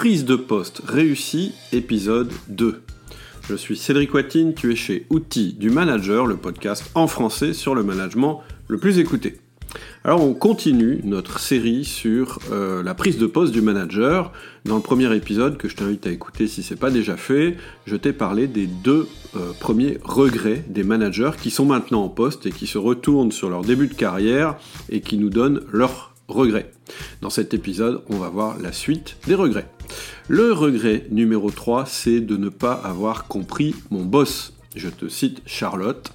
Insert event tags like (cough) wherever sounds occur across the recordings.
Prise de poste réussie, épisode 2. Je suis Cédric Watine, tu es chez Outils du Manager, le podcast en français sur le management le plus écouté. Alors on continue notre série sur euh, la prise de poste du manager. Dans le premier épisode que je t'invite à écouter si c'est pas déjà fait, je t'ai parlé des deux euh, premiers regrets des managers qui sont maintenant en poste et qui se retournent sur leur début de carrière et qui nous donnent leurs regrets. Dans cet épisode, on va voir la suite des regrets. Le regret numéro 3, c'est de ne pas avoir compris mon boss. Je te cite Charlotte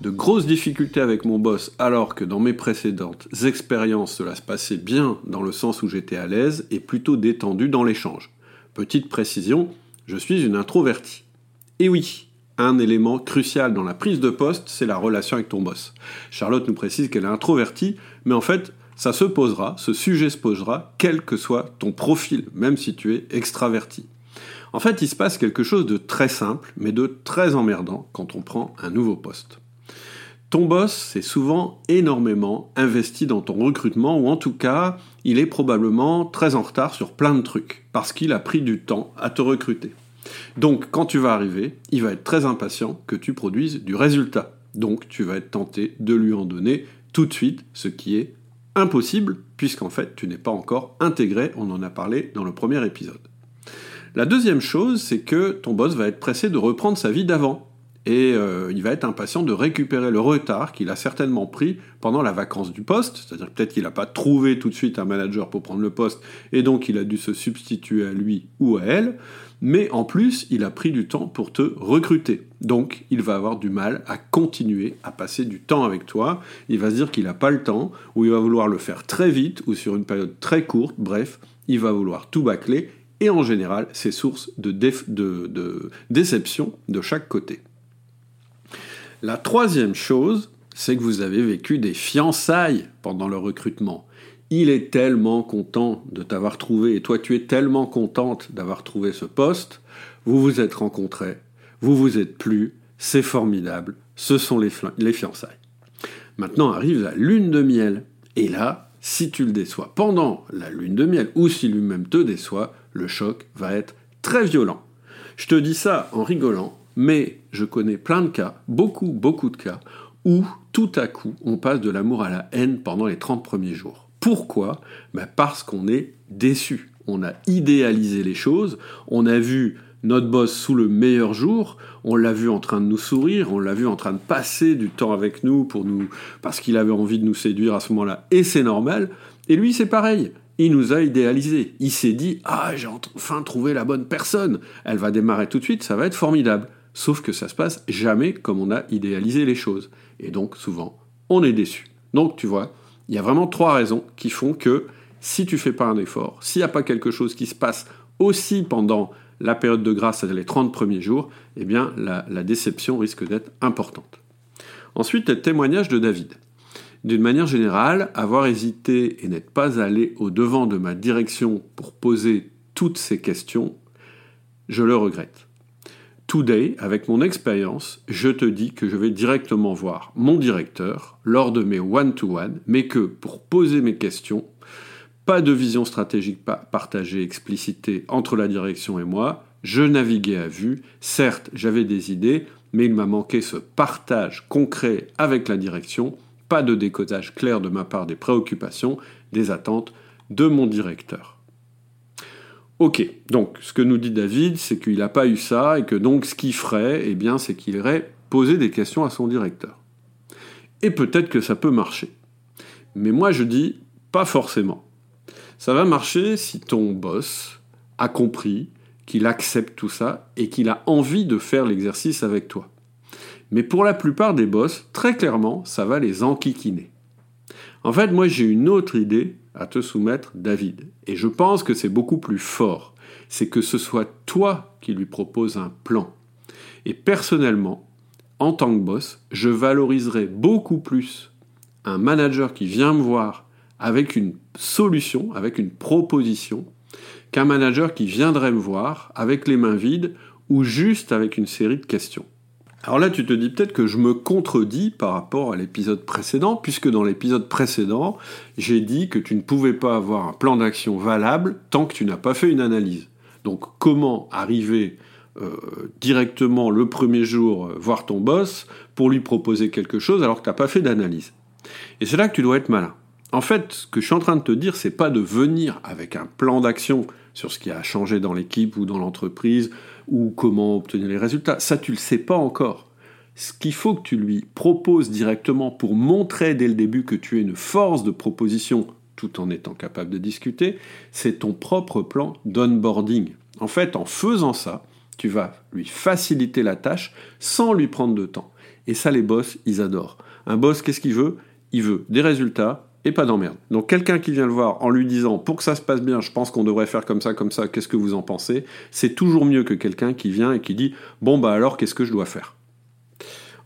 de grosses difficultés avec mon boss alors que dans mes précédentes expériences cela se passait bien dans le sens où j'étais à l'aise et plutôt détendu dans l'échange. Petite précision, je suis une introvertie. Et oui, un élément crucial dans la prise de poste, c'est la relation avec ton boss. Charlotte nous précise qu'elle est introvertie, mais en fait, ça se posera, ce sujet se posera, quel que soit ton profil, même si tu es extraverti. En fait, il se passe quelque chose de très simple, mais de très emmerdant quand on prend un nouveau poste. Ton boss s'est souvent énormément investi dans ton recrutement, ou en tout cas, il est probablement très en retard sur plein de trucs, parce qu'il a pris du temps à te recruter. Donc, quand tu vas arriver, il va être très impatient que tu produises du résultat. Donc, tu vas être tenté de lui en donner tout de suite, ce qui est impossible, puisqu'en fait, tu n'es pas encore intégré, on en a parlé dans le premier épisode. La deuxième chose, c'est que ton boss va être pressé de reprendre sa vie d'avant et euh, il va être impatient de récupérer le retard qu'il a certainement pris pendant la vacance du poste, c'est-à-dire peut-être qu'il n'a pas trouvé tout de suite un manager pour prendre le poste, et donc il a dû se substituer à lui ou à elle, mais en plus il a pris du temps pour te recruter. Donc il va avoir du mal à continuer à passer du temps avec toi, il va se dire qu'il n'a pas le temps, ou il va vouloir le faire très vite, ou sur une période très courte, bref, il va vouloir tout bâcler, et en général c'est source de déception de chaque côté. La troisième chose, c'est que vous avez vécu des fiançailles pendant le recrutement. Il est tellement content de t'avoir trouvé et toi tu es tellement contente d'avoir trouvé ce poste. Vous vous êtes rencontrés, vous vous êtes plu, c'est formidable, ce sont les, les fiançailles. Maintenant arrive la lune de miel. Et là, si tu le déçois pendant la lune de miel ou si lui-même te déçoit, le choc va être très violent. Je te dis ça en rigolant, mais je connais plein de cas, beaucoup, beaucoup de cas, où tout à coup on passe de l'amour à la haine pendant les 30 premiers jours. Pourquoi? Ben Parce qu'on est déçu. On a idéalisé les choses, on a vu notre boss sous le meilleur jour, on l'a vu en train de nous sourire, on l'a vu en train de passer du temps avec nous pour nous parce qu'il avait envie de nous séduire à ce moment-là et c'est normal. Et lui c'est pareil, il nous a idéalisé. Il s'est dit "Ah, j'ai enfin trouvé la bonne personne, elle va démarrer tout de suite, ça va être formidable." Sauf que ça se passe jamais comme on a idéalisé les choses. Et donc, souvent, on est déçu. Donc, tu vois, il y a vraiment trois raisons qui font que si tu fais pas un effort, s'il n'y a pas quelque chose qui se passe aussi pendant la période de grâce, c'est-à-dire les 30 premiers jours, eh bien, la, la déception risque d'être importante. Ensuite, le témoignage de David. D'une manière générale, avoir hésité et n'être pas allé au devant de ma direction pour poser toutes ces questions, je le regrette. Today, avec mon expérience, je te dis que je vais directement voir mon directeur lors de mes one-to-one, mais que pour poser mes questions, pas de vision stratégique partagée, explicitée entre la direction et moi, je naviguais à vue, certes j'avais des idées, mais il m'a manqué ce partage concret avec la direction, pas de décodage clair de ma part des préoccupations, des attentes de mon directeur. Ok, donc ce que nous dit David, c'est qu'il n'a pas eu ça et que donc ce qu'il ferait, eh bien, c'est qu'il irait poser des questions à son directeur. Et peut-être que ça peut marcher. Mais moi je dis pas forcément. Ça va marcher si ton boss a compris qu'il accepte tout ça et qu'il a envie de faire l'exercice avec toi. Mais pour la plupart des boss, très clairement, ça va les enquiquiner. En fait, moi j'ai une autre idée à te soumettre David. Et je pense que c'est beaucoup plus fort. C'est que ce soit toi qui lui propose un plan. Et personnellement, en tant que boss, je valoriserai beaucoup plus un manager qui vient me voir avec une solution, avec une proposition, qu'un manager qui viendrait me voir avec les mains vides ou juste avec une série de questions. Alors là, tu te dis peut-être que je me contredis par rapport à l'épisode précédent, puisque dans l'épisode précédent, j'ai dit que tu ne pouvais pas avoir un plan d'action valable tant que tu n'as pas fait une analyse. Donc comment arriver euh, directement le premier jour euh, voir ton boss pour lui proposer quelque chose alors que tu n'as pas fait d'analyse? Et c'est là que tu dois être malin. En fait, ce que je suis en train de te dire, c'est pas de venir avec un plan d'action sur ce qui a changé dans l'équipe ou dans l'entreprise ou comment obtenir les résultats. Ça, tu le sais pas encore. Ce qu'il faut que tu lui proposes directement pour montrer dès le début que tu es une force de proposition tout en étant capable de discuter, c'est ton propre plan d'onboarding. En fait, en faisant ça, tu vas lui faciliter la tâche sans lui prendre de temps. Et ça, les boss, ils adorent. Un boss, qu'est-ce qu'il veut? Il veut des résultats et pas d'emmerde. Donc quelqu'un qui vient le voir en lui disant pour que ça se passe bien, je pense qu'on devrait faire comme ça, comme ça, qu'est-ce que vous en pensez? C'est toujours mieux que quelqu'un qui vient et qui dit bon bah alors qu'est-ce que je dois faire?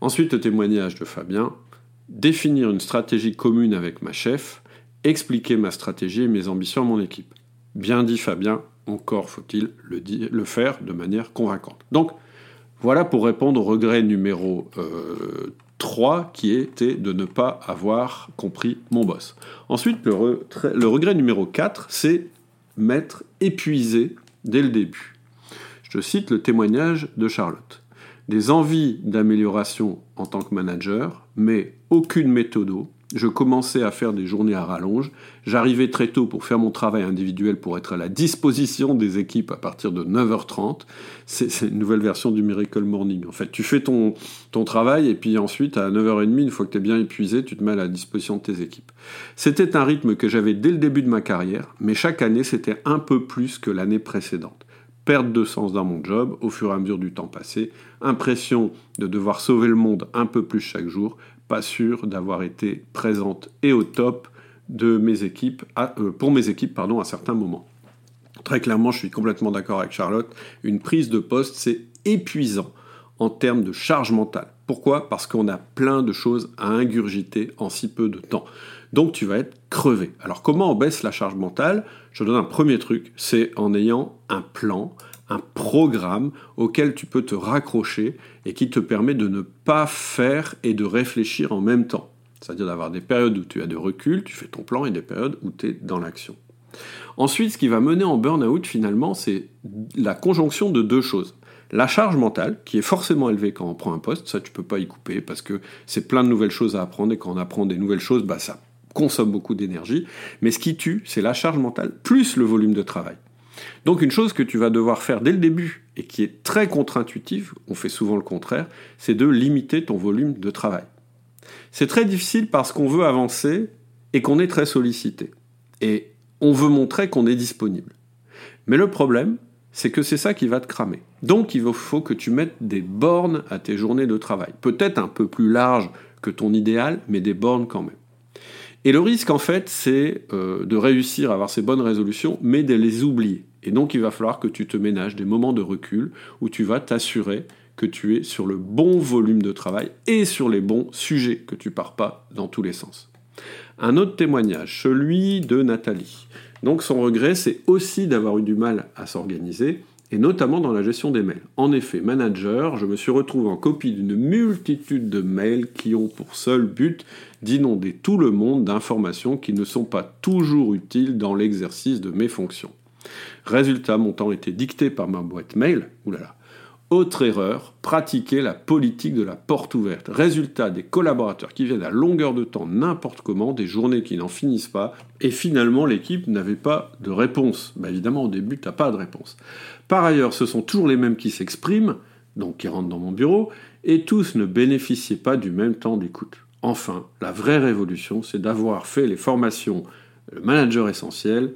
Ensuite, le témoignage de Fabien, définir une stratégie commune avec ma chef, expliquer ma stratégie et mes ambitions à mon équipe. Bien dit Fabien, encore faut-il le, le, faire de manière convaincante. Donc, voilà pour répondre au regret numéro 3 euh, qui était de ne pas avoir compris mon boss. Ensuite, le, le regret numéro 4, c'est m'être épuisé dès le début. Je cite le témoignage de Charlotte. Des envies d'amélioration en tant que manager, mais aucune méthode, je commençais à faire des journées à rallonge. J'arrivais très tôt pour faire mon travail individuel pour être à la disposition des équipes à partir de 9h30. C'est une nouvelle version du Miracle Morning. En fait, tu fais ton, travail et puis ensuite, à 9h30, une fois que tu es bien épuisé, tu te mets à la disposition de tes équipes. C'était un rythme que j'avais dès le début de ma carrière, mais chaque année, c'était un peu plus que l'année précédente perte de sens dans mon job au fur et à mesure du temps passé, impression de devoir sauver le monde un peu plus chaque jour, pas sûr d'avoir été présente et au top de mes équipes, euh, pour mes équipes pardon, à certains moments. Très clairement, je suis complètement d'accord avec Charlotte, une prise de poste, c'est épuisant en termes de charge mentale. Pourquoi? Parce qu'on a plein de choses à ingurgiter en si peu de temps. Donc tu vas être crevé. Alors comment on baisse la charge mentale? Je donne un premier truc, c'est en ayant un plan, un programme auquel tu peux te raccrocher et qui te permet de ne pas faire et de réfléchir en même temps. C'est-à-dire d'avoir des périodes où tu as de recul, tu fais ton plan, et des périodes où tu es dans l'action. Ensuite, ce qui va mener en burn-out, finalement, c'est la conjonction de deux choses. La charge mentale, qui est forcément élevée quand on prend un poste, ça tu peux pas y couper parce que c'est plein de nouvelles choses à apprendre et quand on apprend des nouvelles choses, bah, ça consomme beaucoup d'énergie. Mais ce qui tue, c'est la charge mentale plus le volume de travail. Donc une chose que tu vas devoir faire dès le début et qui est très contre-intuitive, on fait souvent le contraire, c'est de limiter ton volume de travail. C'est très difficile parce qu'on veut avancer et qu'on est très sollicité. Et on veut montrer qu'on est disponible. Mais le problème, c'est que c'est ça qui va te cramer. Donc il faut que tu mettes des bornes à tes journées de travail. Peut-être un peu plus larges que ton idéal, mais des bornes quand même. Et le risque, en fait, c'est euh, de réussir à avoir ces bonnes résolutions, mais de les oublier. Et donc, il va falloir que tu te ménages des moments de recul où tu vas t'assurer que tu es sur le bon volume de travail et sur les bons sujets, que tu pars pas dans tous les sens. Un autre témoignage, celui de Nathalie. Donc son regret, c'est aussi d'avoir eu du mal à s'organiser, et notamment dans la gestion des mails. En effet, manager, je me suis retrouvé en copie d'une multitude de mails qui ont pour seul but d'inonder tout le monde d'informations qui ne sont pas toujours utiles dans l'exercice de mes fonctions. Résultat, mon temps était dicté par ma boîte mail. Oulala. Autre erreur, pratiquer la politique de la porte ouverte. Résultat, des collaborateurs qui viennent à longueur de temps n'importe comment, des journées qui n'en finissent pas, et finalement l'équipe n'avait pas de réponse. Bah, évidemment, au début, tu n'as pas de réponse. Par ailleurs, ce sont toujours les mêmes qui s'expriment, donc qui rentrent dans mon bureau, et tous ne bénéficiaient pas du même temps d'écoute. Enfin, la vraie révolution, c'est d'avoir fait les formations le manager essentiel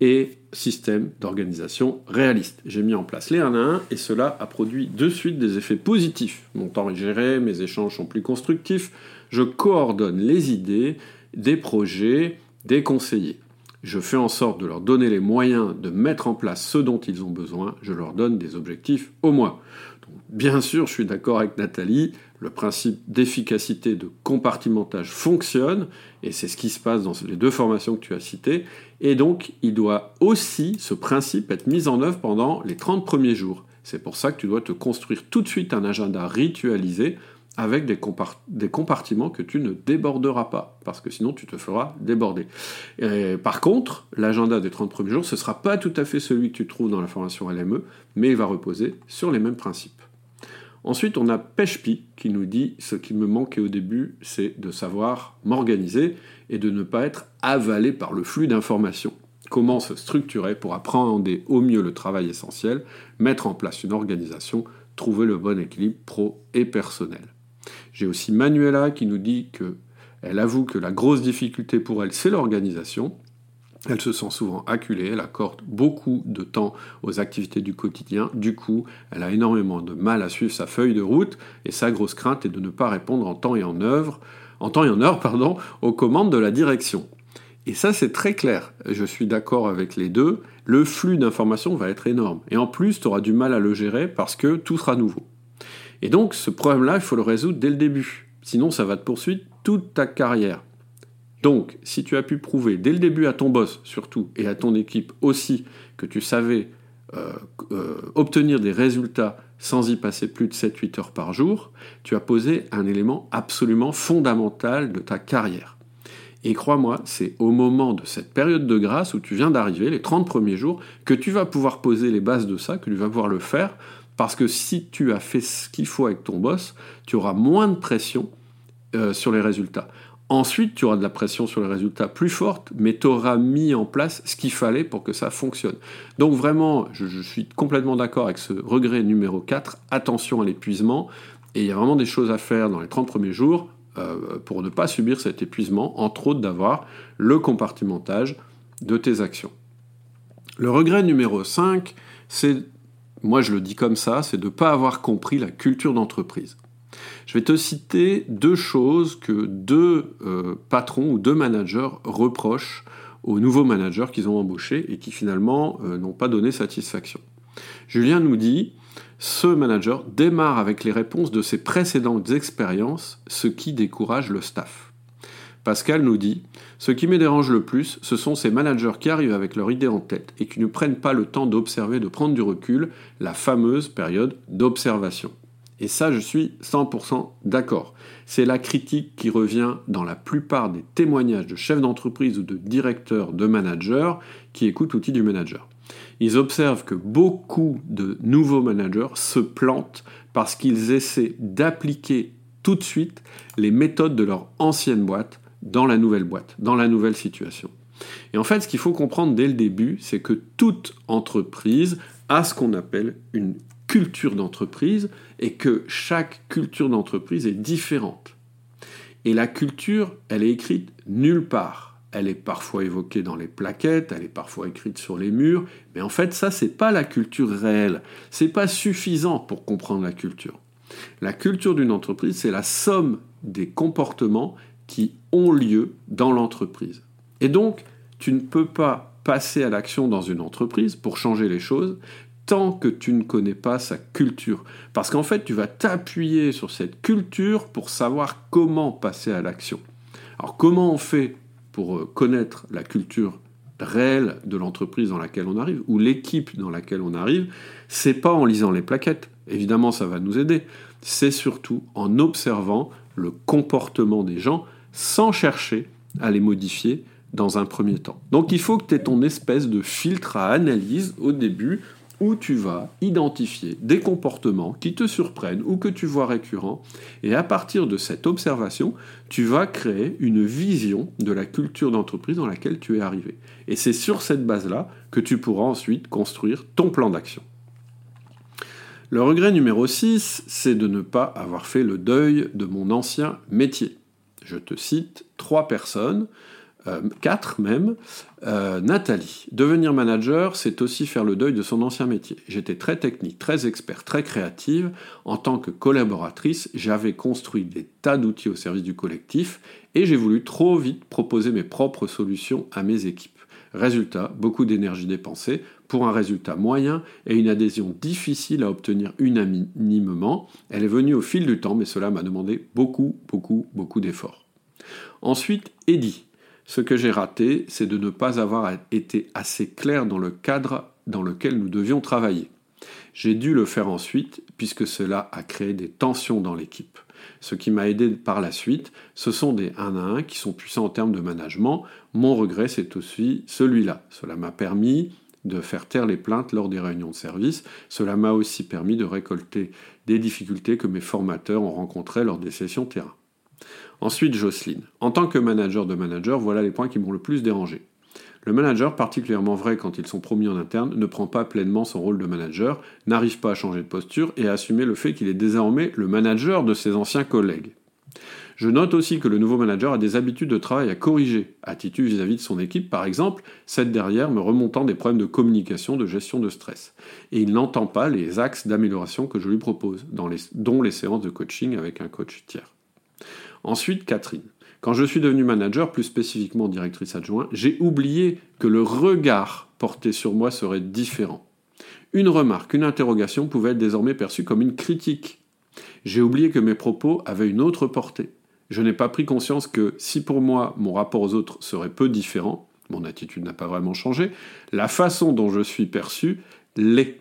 et système d'organisation réaliste. J'ai mis en place les 1 à 1 et cela a produit de suite des effets positifs. Mon temps est géré, mes échanges sont plus constructifs, je coordonne les idées, des projets, des conseillers. Je fais en sorte de leur donner les moyens de mettre en place ce dont ils ont besoin, je leur donne des objectifs au mois. bien sûr, je suis d'accord avec Nathalie, le principe d'efficacité de compartimentage fonctionne, et c'est ce qui se passe dans les deux formations que tu as citées, et donc il doit aussi, ce principe, être mis en œuvre pendant les 30 premiers jours. C'est pour ça que tu dois te construire tout de suite un agenda ritualisé avec des, compartiments que tu ne déborderas pas, parce que sinon tu te feras déborder. par contre, l'agenda des 30 premiers jours, ce ne sera pas tout à fait celui que tu trouves dans la formation LME, mais il va reposer sur les mêmes principes. Ensuite, on a Peshpi qui nous dit ce qui me manquait au début, c'est de savoir m'organiser et de ne pas être avalé par le flux d'informations. Comment se structurer pour appréhender au mieux le travail essentiel, mettre en place une organisation, trouver le bon équilibre pro et personnel. J'ai aussi Manuela qui nous dit que elle avoue que la grosse difficulté pour elle, c'est l'organisation. Elle se sent souvent acculée, elle accorde beaucoup de temps aux activités du quotidien. Du coup, elle a énormément de mal à suivre sa feuille de route et sa grosse crainte est de ne pas répondre en temps et en œuvre, en temps et en heure, pardon, aux commandes de la direction. Et ça, c'est très clair. Je suis d'accord avec les deux. Le flux d'informations va être énorme. Et en plus, tu auras du mal à le gérer parce que tout sera nouveau. Et donc, ce problème-là, il faut le résoudre dès le début. Sinon, ça va te poursuivre toute ta carrière. Donc, si tu as pu prouver dès le début à ton boss, surtout, et à ton équipe aussi, que tu savais euh, euh, obtenir des résultats sans y passer plus de 7-8 heures par jour, tu as posé un élément absolument fondamental de ta carrière. Et crois-moi, c'est au moment de cette période de grâce où tu viens d'arriver, les 30 premiers jours, que tu vas pouvoir poser les bases de ça, que tu vas pouvoir le faire, parce que si tu as fait ce qu'il faut avec ton boss, tu auras moins de pression euh, sur les résultats. Ensuite, tu auras de la pression sur les résultats plus forte, mais tu auras mis en place ce qu'il fallait pour que ça fonctionne. Donc vraiment, je, suis complètement d'accord avec ce regret numéro 4, attention à l'épuisement, et il y a vraiment des choses à faire dans les 30 premiers jours euh, pour ne pas subir cet épuisement, entre autres d'avoir le compartimentage de tes actions. Le regret numéro 5, c'est, moi je le dis comme ça, c'est de ne pas avoir compris la culture d'entreprise. Je vais te citer deux choses que deux euh, patrons ou deux managers reprochent aux nouveaux managers qu'ils ont embauchés et qui finalement euh, n'ont pas donné satisfaction. Julien nous dit ce manager démarre avec les réponses de ses précédentes expériences, ce qui décourage le staff. Pascal nous dit Ce qui me dérange le plus, ce sont ces managers qui arrivent avec leur idée en tête et qui ne prennent pas le temps d'observer, de prendre du recul, la fameuse période d'observation. Et ça, je suis 100% d'accord. C'est la critique qui revient dans la plupart des témoignages de chefs d'entreprise ou de directeurs, de managers qui écoutent l'outil du manager ils observent que beaucoup de nouveaux managers se plantent parce qu'ils essaient d'appliquer tout de suite les méthodes de leur ancienne boîte dans la nouvelle boîte, dans la nouvelle situation. Et en fait, ce qu'il faut comprendre dès le début, c'est que toute entreprise a ce qu'on appelle une culture d'entreprise et que chaque culture d'entreprise est différente. Et la culture, elle est écrite nulle part elle est parfois évoquée dans les plaquettes, elle est parfois écrite sur les murs, mais en fait ça c'est pas la culture réelle, c'est pas suffisant pour comprendre la culture. La culture d'une entreprise, c'est la somme des comportements qui ont lieu dans l'entreprise. Et donc, tu ne peux pas passer à l'action dans une entreprise pour changer les choses tant que tu ne connais pas sa culture. Parce qu'en fait, tu vas t'appuyer sur cette culture pour savoir comment passer à l'action. Alors comment on fait pour euh, connaître la culture réelle de l'entreprise dans laquelle on arrive, ou l'équipe dans laquelle on arrive, c'est pas en lisant les plaquettes, évidemment ça va nous aider, c'est surtout en observant le comportement des gens sans chercher à les modifier dans un premier temps. Donc il faut que tu aies ton espèce de filtre à analyse au début où tu vas identifier des comportements qui te surprennent ou que tu vois récurrents, et à partir de cette observation, tu vas créer une vision de la culture d'entreprise dans laquelle tu es arrivé. Et c'est sur cette base-là que tu pourras ensuite construire ton plan d'action. Le regret numéro 6, c'est de ne pas avoir fait le deuil de mon ancien métier. Je te cite trois personnes euh, quatre même, euh, Nathalie. Devenir manager, c'est aussi faire le deuil de son ancien métier. J'étais très technique, très expert, très créative. En tant que collaboratrice, j'avais construit des tas d'outils au service du collectif et j'ai voulu trop vite proposer mes propres solutions à mes équipes. Résultat, beaucoup d'énergie dépensée pour un résultat moyen et une adhésion difficile à obtenir unanimement. Elle est venue au fil du temps, mais cela m'a demandé beaucoup, beaucoup, beaucoup d'efforts. Ensuite, Eddie. Ce que j'ai raté, c'est de ne pas avoir été assez clair dans le cadre dans lequel nous devions travailler. J'ai dû le faire ensuite, puisque cela a créé des tensions dans l'équipe. Ce qui m'a aidé par la suite, ce sont des 1 à 1 qui sont puissants en termes de management. Mon regret, c'est aussi celui-là. Cela m'a permis de faire taire les plaintes lors des réunions de service. Cela m'a aussi permis de récolter des difficultés que mes formateurs ont rencontrées lors des sessions terrain. Ensuite, Jocelyne. En tant que manager de manager, voilà les points qui m'ont le plus dérangé. Le manager, particulièrement vrai quand ils sont promis en interne, ne prend pas pleinement son rôle de manager, n'arrive pas à changer de posture et à assumer le fait qu'il est désormais le manager de ses anciens collègues. Je note aussi que le nouveau manager a des habitudes de travail à corriger, attitude vis-à-vis de son équipe par exemple, cette derrière me remontant des problèmes de communication, de gestion de stress. Et il n'entend pas les axes d'amélioration que je lui propose, dont les séances de coaching avec un coach tiers. Ensuite, Catherine. Quand je suis devenu manager, plus spécifiquement directrice adjointe, j'ai oublié que le regard porté sur moi serait différent. Une remarque, une interrogation pouvait être désormais perçue comme une critique. J'ai oublié que mes propos avaient une autre portée. Je n'ai pas pris conscience que si pour moi mon rapport aux autres serait peu différent, mon attitude n'a pas vraiment changé, la façon dont je suis perçu l'est.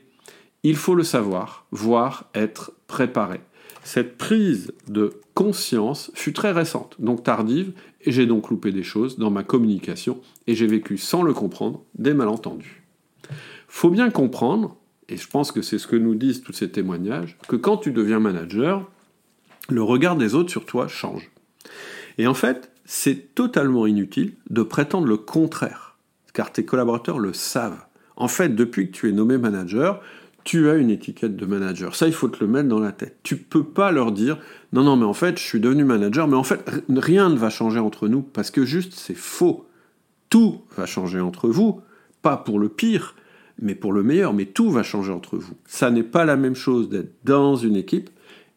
Il faut le savoir, voire être préparé. Cette prise de conscience fut très récente, donc tardive, et j'ai donc loupé des choses dans ma communication, et j'ai vécu sans le comprendre des malentendus. Faut bien comprendre, et je pense que c'est ce que nous disent tous ces témoignages, que quand tu deviens manager, le regard des autres sur toi change. Et en fait, c'est totalement inutile de prétendre le contraire, car tes collaborateurs le savent. En fait, depuis que tu es nommé manager, tu as une étiquette de manager. Ça, il faut te le mettre dans la tête. Tu peux pas leur dire non, non, mais en fait, je suis devenu manager, mais en fait, rien ne va changer entre nous parce que juste, c'est faux. Tout va changer entre vous, pas pour le pire, mais pour le meilleur, mais tout va changer entre vous. Ça n'est pas la même chose d'être dans une équipe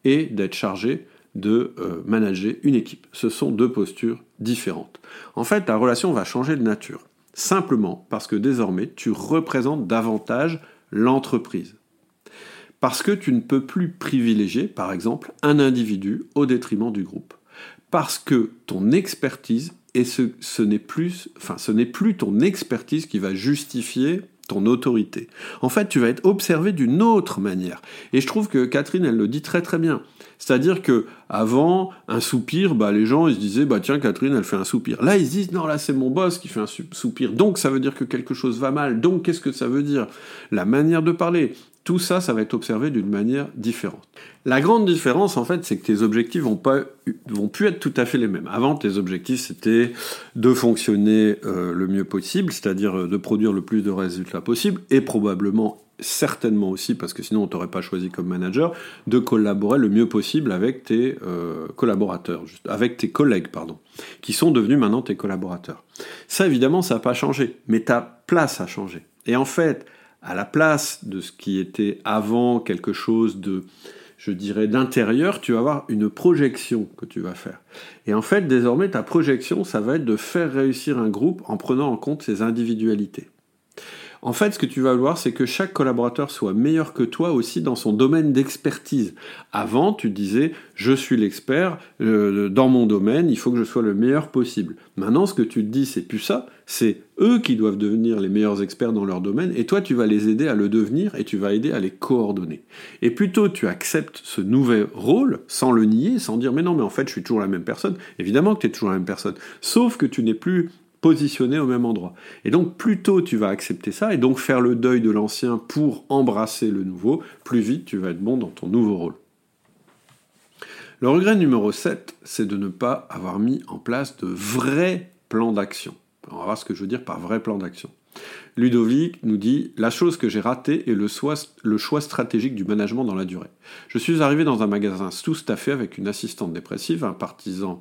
et d'être chargé de euh, manager une équipe. Ce sont deux postures différentes. En fait, ta relation va changer de nature, simplement parce que désormais, tu représentes davantage l'entreprise. Parce que tu ne peux plus privilégier, par exemple, un individu au détriment du groupe. Parce que ton expertise, et ce, n'est plus, ce n'est plus ton expertise qui va justifier ton autorité. En fait, tu vas être observé d'une autre manière. Et je trouve que Catherine, elle le dit très très bien. C'est-à-dire que avant un soupir, bah, les gens ils se disaient bah tiens Catherine elle fait un soupir. Là ils se disent non là c'est mon boss qui fait un soupir. Donc ça veut dire que quelque chose va mal. Donc qu'est-ce que ça veut dire? La manière de parler. Tout ça, ça va être observé d'une manière différente. La grande différence, en fait, c'est que tes objectifs vont pas, vont plus être tout à fait les mêmes. Avant, tes objectifs, c'était de fonctionner euh, le mieux possible, c'est-à-dire euh, de produire le plus de résultats possible, et probablement certainement aussi, parce que sinon on t'aurait pas choisi comme manager, de collaborer le mieux possible avec tes euh, collaborateurs, avec tes collègues, pardon, qui sont devenus maintenant tes collaborateurs. Ça, évidemment, ça n'a pas changé, mais ta place a changé. Et en fait, à la place de ce qui était avant quelque chose de, je dirais, d'intérieur, tu vas avoir une projection que tu vas faire. Et en fait, désormais, ta projection, ça va être de faire réussir un groupe en prenant en compte ses individualités. En fait, ce que tu vas voir, c'est que chaque collaborateur soit meilleur que toi aussi dans son domaine d'expertise. Avant, tu disais, je suis l'expert euh, dans mon domaine, il faut que je sois le meilleur possible. Maintenant, ce que tu te dis, c'est plus ça, c'est qui doivent devenir les meilleurs experts dans leur domaine, et toi, tu vas les aider à le devenir, et tu vas aider à les coordonner. Et plutôt tu acceptes ce nouvel rôle, sans le nier, sans dire, mais non, mais en fait, je suis toujours la même personne. Évidemment que tu es toujours la même personne. Sauf que tu n'es plus positionné au même endroit. Et donc plus tôt tu vas accepter ça et donc faire le deuil de l'ancien pour embrasser le nouveau, plus vite tu vas être bon dans ton nouveau rôle. Le regret numéro 7, c'est de ne pas avoir mis en place de vrais plans d'action. On va voir ce que je veux dire par vrai plan d'action. Ludovic nous dit La chose que j'ai ratée est le, choix stratégique du management dans la durée. Je suis arrivé dans un magasin tout staffé avec une assistante dépressive, un partisan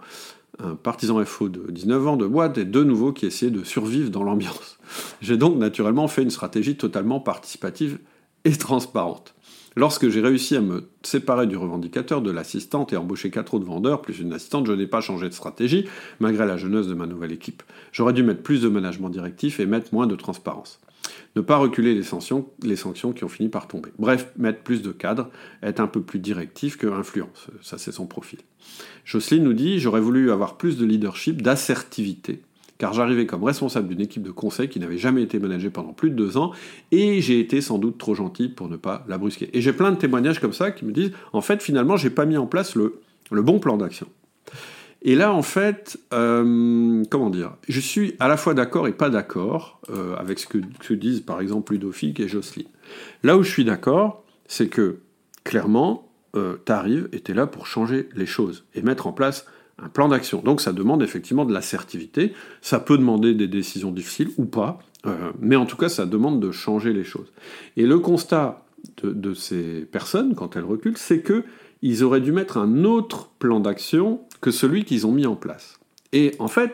un partisan FO de 19 ans de boîte et deux nouveaux qui essayaient de survivre dans l'ambiance. J'ai donc naturellement fait une stratégie totalement participative et transparente. Lorsque j'ai réussi à me séparer du revendicateur, de l'assistante et embaucher quatre autres vendeurs, plus une assistante, je n'ai pas changé de stratégie, malgré la jeunesse de ma nouvelle équipe. J'aurais dû mettre plus de management directif et mettre moins de transparence ne pas reculer les sanctions, qui ont fini par tomber. Bref, mettre plus de cadres, être un peu plus directif que influence. Ça, c'est son profil. Jocelyne nous dit J'aurais voulu avoir plus de leadership, d'assertivité, car j'arrivais comme responsable d'une équipe de conseil qui n'avait jamais été managée pendant plus de deux ans, et j'ai été sans doute trop gentil pour ne pas la brusquer. Et j'ai plein de témoignages comme ça qui me disent En fait, finalement, j'ai pas mis en place le bon plan d'action. Et là, en fait, euh, comment dire, je suis à la fois d'accord et pas d'accord euh, avec ce que, disent par exemple Ludovic et Jocelyne. Là où je suis d'accord, c'est que clairement, euh, tu arrives et là pour changer les choses et mettre en place un plan d'action. Donc ça demande effectivement de l'assertivité, ça peut demander des décisions difficiles ou pas, euh, mais en tout cas ça demande de changer les choses. Et le constat de, de ces personnes, quand elles reculent, c'est que ils auraient dû mettre un autre plan d'action que celui qu'ils ont mis en place. Et en fait,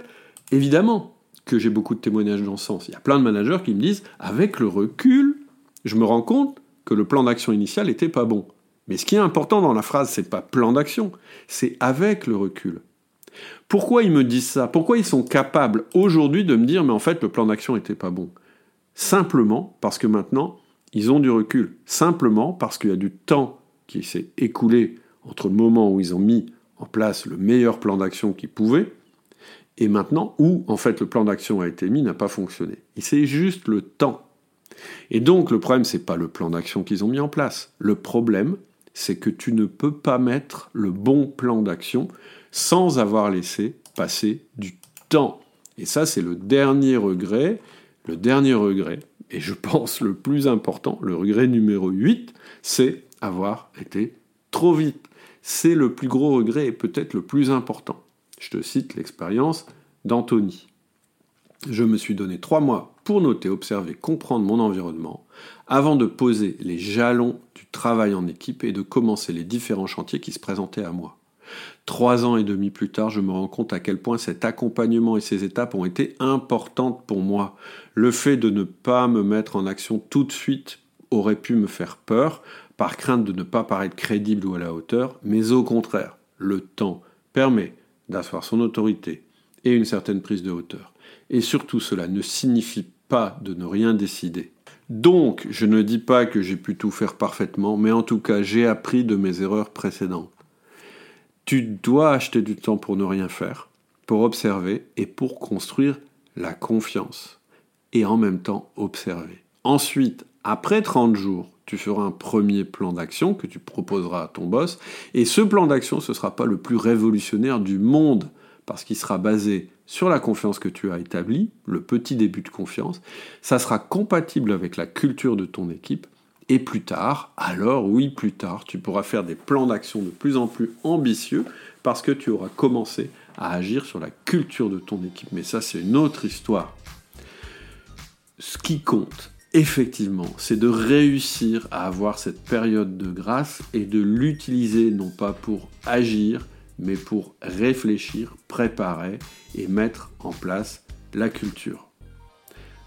évidemment que j'ai beaucoup de témoignages dans ce sens. Il y a plein de managers qui me disent, avec le recul, je me rends compte que le plan d'action initial n'était pas bon. Mais ce qui est important dans la phrase, c'est pas plan d'action, c'est avec le recul. Pourquoi ils me disent ça? Pourquoi ils sont capables aujourd'hui de me dire mais en fait le plan d'action n'était pas bon? Simplement parce que maintenant ils ont du recul. Simplement parce qu'il y a du temps qui s'est écoulé entre le moment où ils ont mis en place le meilleur plan d'action qu'ils pouvaient, et maintenant où en fait le plan d'action a été mis n'a pas fonctionné. Et c'est juste le temps. Et donc le problème c'est pas le plan d'action qu'ils ont mis en place. Le problème c'est que tu ne peux pas mettre le bon plan d'action sans avoir laissé passer du temps. Et ça c'est le dernier regret, le dernier regret, et je (laughs) pense le plus important, le regret numéro 8, c'est avoir été trop vite c'est le plus gros regret et peut-être le plus important. Je te cite l'expérience d'Anthony. Je me suis donné trois mois pour noter, observer, comprendre mon environnement, avant de poser les jalons du travail en équipe et de commencer les différents chantiers qui se présentaient à moi. Trois ans et demi plus tard, je me rends compte à quel point cet accompagnement et ces étapes ont été importantes pour moi. Le fait de ne pas me mettre en action tout de suite aurait pu me faire peur, par crainte de ne pas paraître crédible ou à la hauteur, mais au contraire, le temps permet d'asseoir son autorité et une certaine prise de hauteur. Et surtout, cela ne signifie pas de ne rien décider. Donc, je ne dis pas que j'ai pu tout faire parfaitement, mais en tout cas, j'ai appris de mes erreurs précédentes. Tu dois acheter du temps pour ne rien faire, pour observer et pour construire la confiance. Et en même temps, observer. Ensuite, après 30 jours, tu feras un premier plan d'action que tu proposeras à ton boss. Et ce plan d'action, ce ne sera pas le plus révolutionnaire du monde, parce qu'il sera basé sur la confiance que tu as établie, le petit début de confiance. Ça sera compatible avec la culture de ton équipe. Et plus tard, alors oui, plus tard, tu pourras faire des plans d'action de plus en plus ambitieux parce que tu auras commencé à agir sur la culture de ton équipe. Mais ça, c'est une autre histoire. Ce qui compte, effectivement, c'est de réussir à avoir cette période de grâce et de l'utiliser non pas pour agir, mais pour réfléchir, préparer et mettre en place la culture.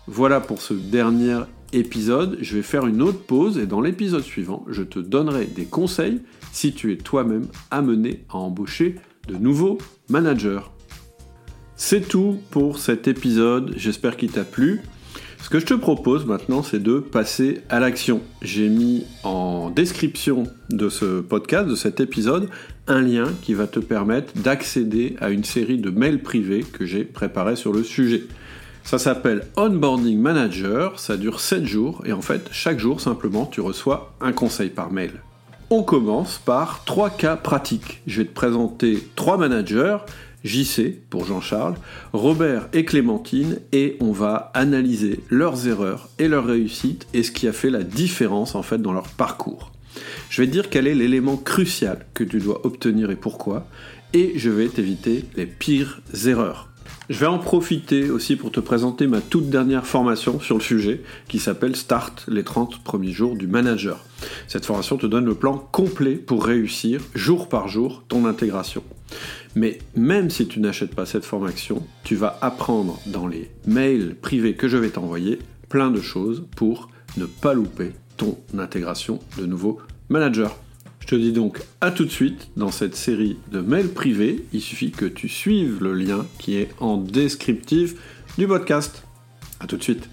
Voilà pour ce dernier épisode. Je vais faire une autre pause et dans l'épisode suivant, je te donnerai des conseils si tu es toi-même amené à embaucher de nouveaux managers. C'est tout pour cet épisode, j'espère qu'il t'a plu. Ce que je te propose maintenant, c'est de passer à l'action. J'ai mis en description de ce podcast, de cet épisode, un lien qui va te permettre d'accéder à une série de mails privés que j'ai préparés sur le sujet. Ça s'appelle Onboarding Manager, ça dure 7 jours et en fait, chaque jour, simplement, tu reçois un conseil par mail. On commence par trois cas pratiques. Je vais te présenter trois managers JC pour Jean-Charles, Robert et Clémentine, et on va analyser leurs erreurs et leurs réussites et ce qui a fait la différence en fait dans leur parcours. Je vais te dire quel est l'élément crucial que tu dois obtenir et pourquoi, et je vais t'éviter les pires erreurs. Je vais en profiter aussi pour te présenter ma toute dernière formation sur le sujet qui s'appelle Start les 30 premiers jours du manager. Cette formation te donne le plan complet pour réussir jour par jour ton intégration. Mais même si tu n'achètes pas cette formation, tu vas apprendre dans les mails privés que je vais t'envoyer plein de choses pour ne pas louper ton intégration de nouveau manager. Je te dis donc à tout de suite dans cette série de mails privés. Il suffit que tu suives le lien qui est en descriptif du podcast. A tout de suite.